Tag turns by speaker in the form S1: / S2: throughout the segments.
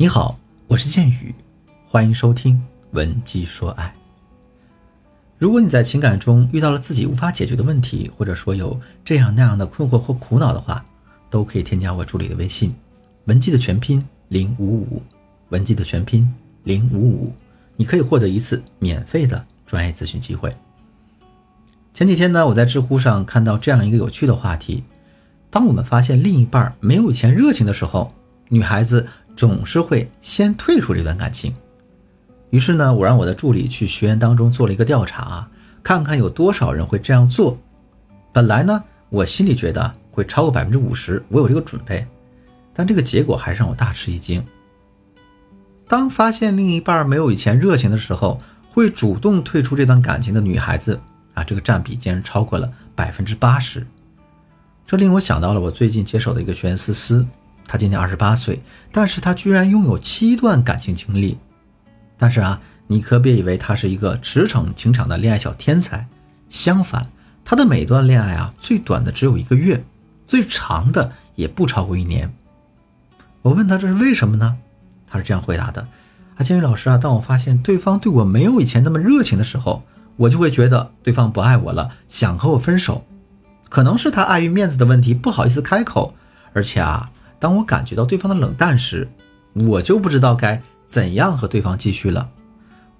S1: 你好，我是剑宇，欢迎收听《文姬说爱》。如果你在情感中遇到了自己无法解决的问题，或者说有这样那样的困惑或苦恼的话，都可以添加我助理的微信“文姬”的全拼零五五，文姬的全拼零五五，你可以获得一次免费的专业咨询机会。前几天呢，我在知乎上看到这样一个有趣的话题：当我们发现另一半没有以前热情的时候，女孩子。总是会先退出这段感情，于是呢，我让我的助理去学员当中做了一个调查，看看有多少人会这样做。本来呢，我心里觉得会超过百分之五十，我有这个准备，但这个结果还是让我大吃一惊。当发现另一半没有以前热情的时候，会主动退出这段感情的女孩子啊，这个占比竟然超过了百分之八十，这令我想到了我最近接手的一个学员思思。他今年二十八岁，但是他居然拥有七段感情经历。但是啊，你可别以为他是一个驰骋情场的恋爱小天才。相反，他的每段恋爱啊，最短的只有一个月，最长的也不超过一年。我问他这是为什么呢？他是这样回答的：啊，建宇老师啊，当我发现对方对我没有以前那么热情的时候，我就会觉得对方不爱我了，想和我分手。可能是他碍于面子的问题，不好意思开口，而且啊。当我感觉到对方的冷淡时，我就不知道该怎样和对方继续了。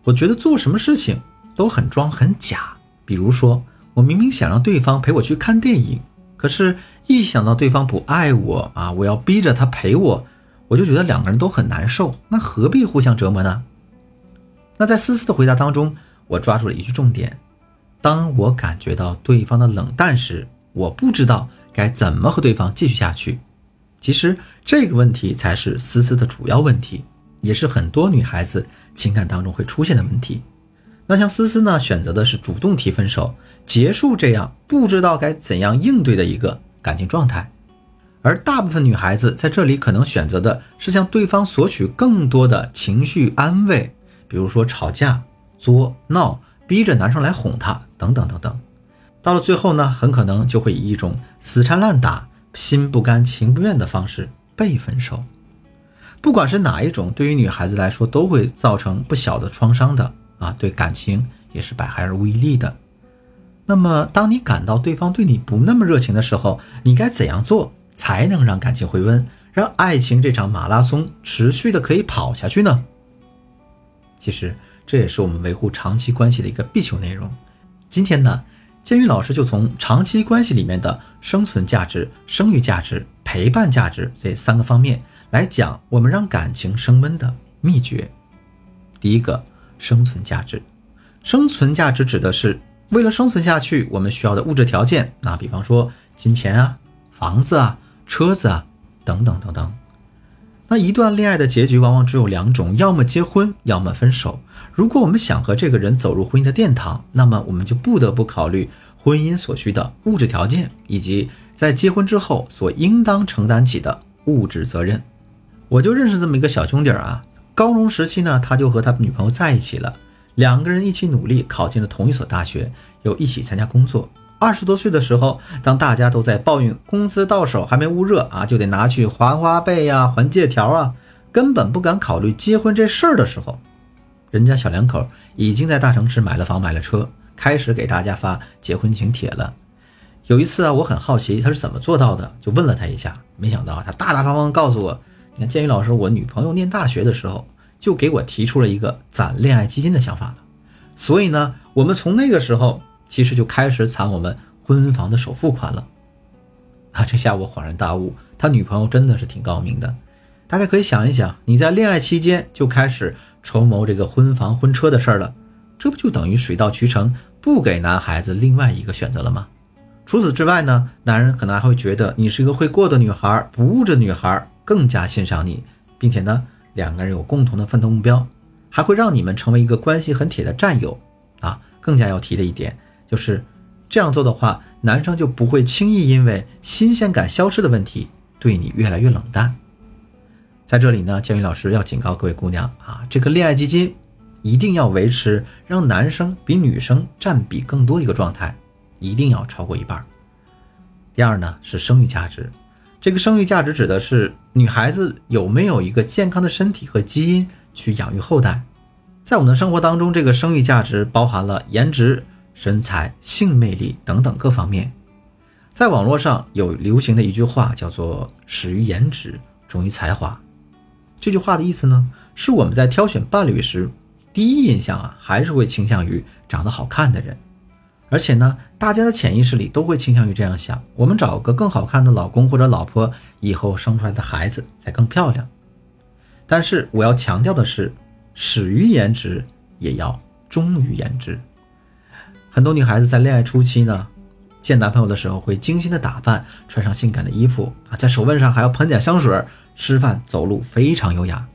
S1: 我觉得做什么事情都很装很假。比如说，我明明想让对方陪我去看电影，可是，一想到对方不爱我啊，我要逼着他陪我，我就觉得两个人都很难受。那何必互相折磨呢？那在思思的回答当中，我抓住了一句重点：当我感觉到对方的冷淡时，我不知道该怎么和对方继续下去。其实这个问题才是思思的主要问题，也是很多女孩子情感当中会出现的问题。那像思思呢，选择的是主动提分手，结束这样不知道该怎样应对的一个感情状态。而大部分女孩子在这里可能选择的是向对方索取更多的情绪安慰，比如说吵架、作闹、逼着男生来哄她等等等等。到了最后呢，很可能就会以一种死缠烂打。心不甘情不愿的方式被分手，不管是哪一种，对于女孩子来说都会造成不小的创伤的啊，对感情也是百害而无一利的。那么，当你感到对方对你不那么热情的时候，你该怎样做才能让感情回温，让爱情这场马拉松持续的可以跑下去呢？其实，这也是我们维护长期关系的一个必修内容。今天呢？建宇老师就从长期关系里面的生存价值、生育价值、陪伴价值这三个方面来讲，我们让感情升温的秘诀。第一个，生存价值。生存价值指的是为了生存下去，我们需要的物质条件。那比方说金钱啊、房子啊、车子啊等等等等。那一段恋爱的结局往往只有两种，要么结婚，要么分手。如果我们想和这个人走入婚姻的殿堂，那么我们就不得不考虑婚姻所需的物质条件，以及在结婚之后所应当承担起的物质责任。我就认识这么一个小兄弟啊，高中时期呢，他就和他女朋友在一起了，两个人一起努力考进了同一所大学，又一起参加工作。二十多岁的时候，当大家都在抱怨工资到手还没捂热啊，就得拿去还花呗呀、还借条啊，根本不敢考虑结婚这事儿的时候。人家小两口已经在大城市买了房买了车，开始给大家发结婚请帖了。有一次啊，我很好奇他是怎么做到的，就问了他一下，没想到他大大方方告诉我：“你看，建宇老师，我女朋友念大学的时候就给我提出了一个攒恋爱基金的想法了。所以呢，我们从那个时候其实就开始攒我们婚房的首付款了。”啊，这下我恍然大悟，他女朋友真的是挺高明的。大家可以想一想，你在恋爱期间就开始。筹谋这个婚房婚车的事儿了，这不就等于水到渠成，不给男孩子另外一个选择了吗？除此之外呢，男人可能还会觉得你是一个会过的女孩，不物质女孩，更加欣赏你，并且呢，两个人有共同的奋斗目标，还会让你们成为一个关系很铁的战友啊。更加要提的一点就是，这样做的话，男生就不会轻易因为新鲜感消失的问题对你越来越冷淡。在这里呢，建宇老师要警告各位姑娘啊，这个恋爱基金一定要维持让男生比女生占比更多一个状态，一定要超过一半。第二呢是生育价值，这个生育价值指的是女孩子有没有一个健康的身体和基因去养育后代。在我们的生活当中，这个生育价值包含了颜值、身材、性魅力等等各方面。在网络上有流行的一句话叫做“始于颜值，忠于才华”。这句话的意思呢，是我们在挑选伴侣时，第一印象啊，还是会倾向于长得好看的人。而且呢，大家的潜意识里都会倾向于这样想：我们找个更好看的老公或者老婆，以后生出来的孩子才更漂亮。但是我要强调的是，始于颜值，也要忠于颜值。很多女孩子在恋爱初期呢，见男朋友的时候会精心的打扮，穿上性感的衣服啊，在手腕上还要喷点香水，吃饭走路非常优雅。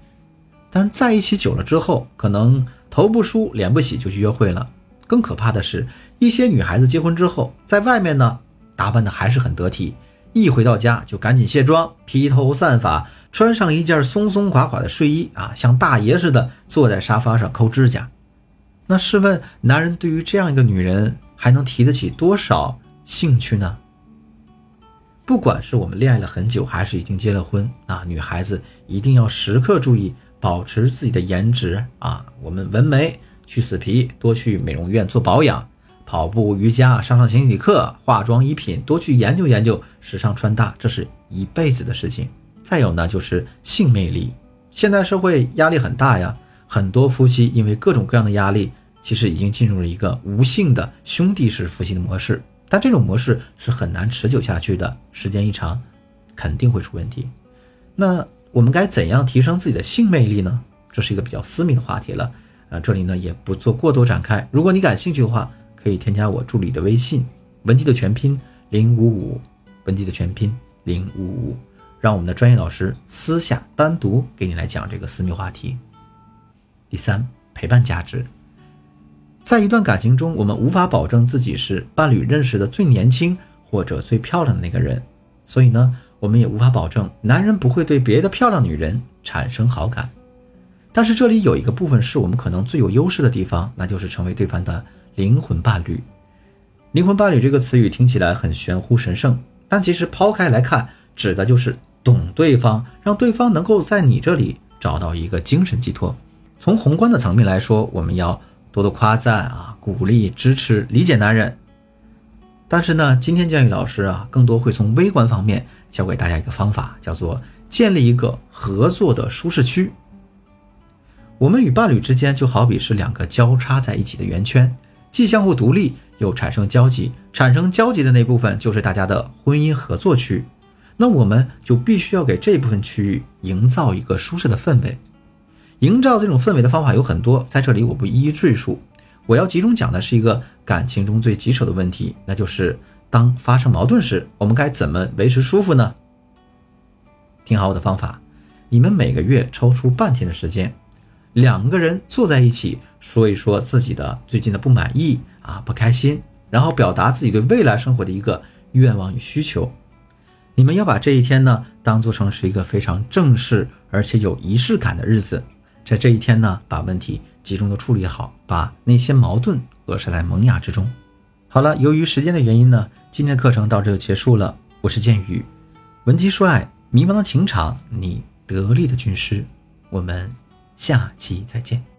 S1: 但在一起久了之后，可能头不梳脸不洗就去约会了。更可怕的是。一些女孩子结婚之后，在外面呢打扮的还是很得体，一回到家就赶紧卸妆、披头散发，穿上一件松松垮垮的睡衣啊，像大爷似的坐在沙发上抠指甲。那试问，男人对于这样一个女人还能提得起多少兴趣呢？不管是我们恋爱了很久，还是已经结了婚啊，女孩子一定要时刻注意保持自己的颜值啊。我们纹眉、去死皮，多去美容院做保养。跑步、瑜伽，上上形体课，化妆、衣品，多去研究研究时尚穿搭，这是一辈子的事情。再有呢，就是性魅力。现在社会压力很大呀，很多夫妻因为各种各样的压力，其实已经进入了一个无性的兄弟式夫妻的模式。但这种模式是很难持久下去的，时间一长，肯定会出问题。那我们该怎样提升自己的性魅力呢？这是一个比较私密的话题了，呃，这里呢也不做过多展开。如果你感兴趣的话，可以添加我助理的微信，文姬的全拼零五五，文姬的全拼零五五，让我们的专业老师私下单独给你来讲这个私密话题。第三，陪伴价值，在一段感情中，我们无法保证自己是伴侣认识的最年轻或者最漂亮的那个人，所以呢，我们也无法保证男人不会对别的漂亮女人产生好感。但是这里有一个部分是我们可能最有优势的地方，那就是成为对方的。灵魂伴侣，灵魂伴侣这个词语听起来很玄乎神圣，但其实抛开来看，指的就是懂对方，让对方能够在你这里找到一个精神寄托。从宏观的层面来说，我们要多多夸赞啊，鼓励、支持、理解男人。但是呢，今天建宇老师啊，更多会从微观方面教给大家一个方法，叫做建立一个合作的舒适区。我们与伴侣之间就好比是两个交叉在一起的圆圈。既相互独立，又产生交集，产生交集的那部分就是大家的婚姻合作区。那我们就必须要给这部分区域营造一个舒适的氛围。营造这种氛围的方法有很多，在这里我不一一赘述。我要集中讲的是一个感情中最棘手的问题，那就是当发生矛盾时，我们该怎么维持舒服呢？听好我的方法，你们每个月抽出半天的时间。两个人坐在一起说一说自己的最近的不满意啊，不开心，然后表达自己对未来生活的一个愿望与需求。你们要把这一天呢当做成是一个非常正式而且有仪式感的日子，在这一天呢把问题集中的处理好，把那些矛盾扼杀在萌芽之中。好了，由于时间的原因呢，今天的课程到这就结束了。我是建宇，闻鸡说爱，迷茫的情场，你得力的军师，我们。下期再见。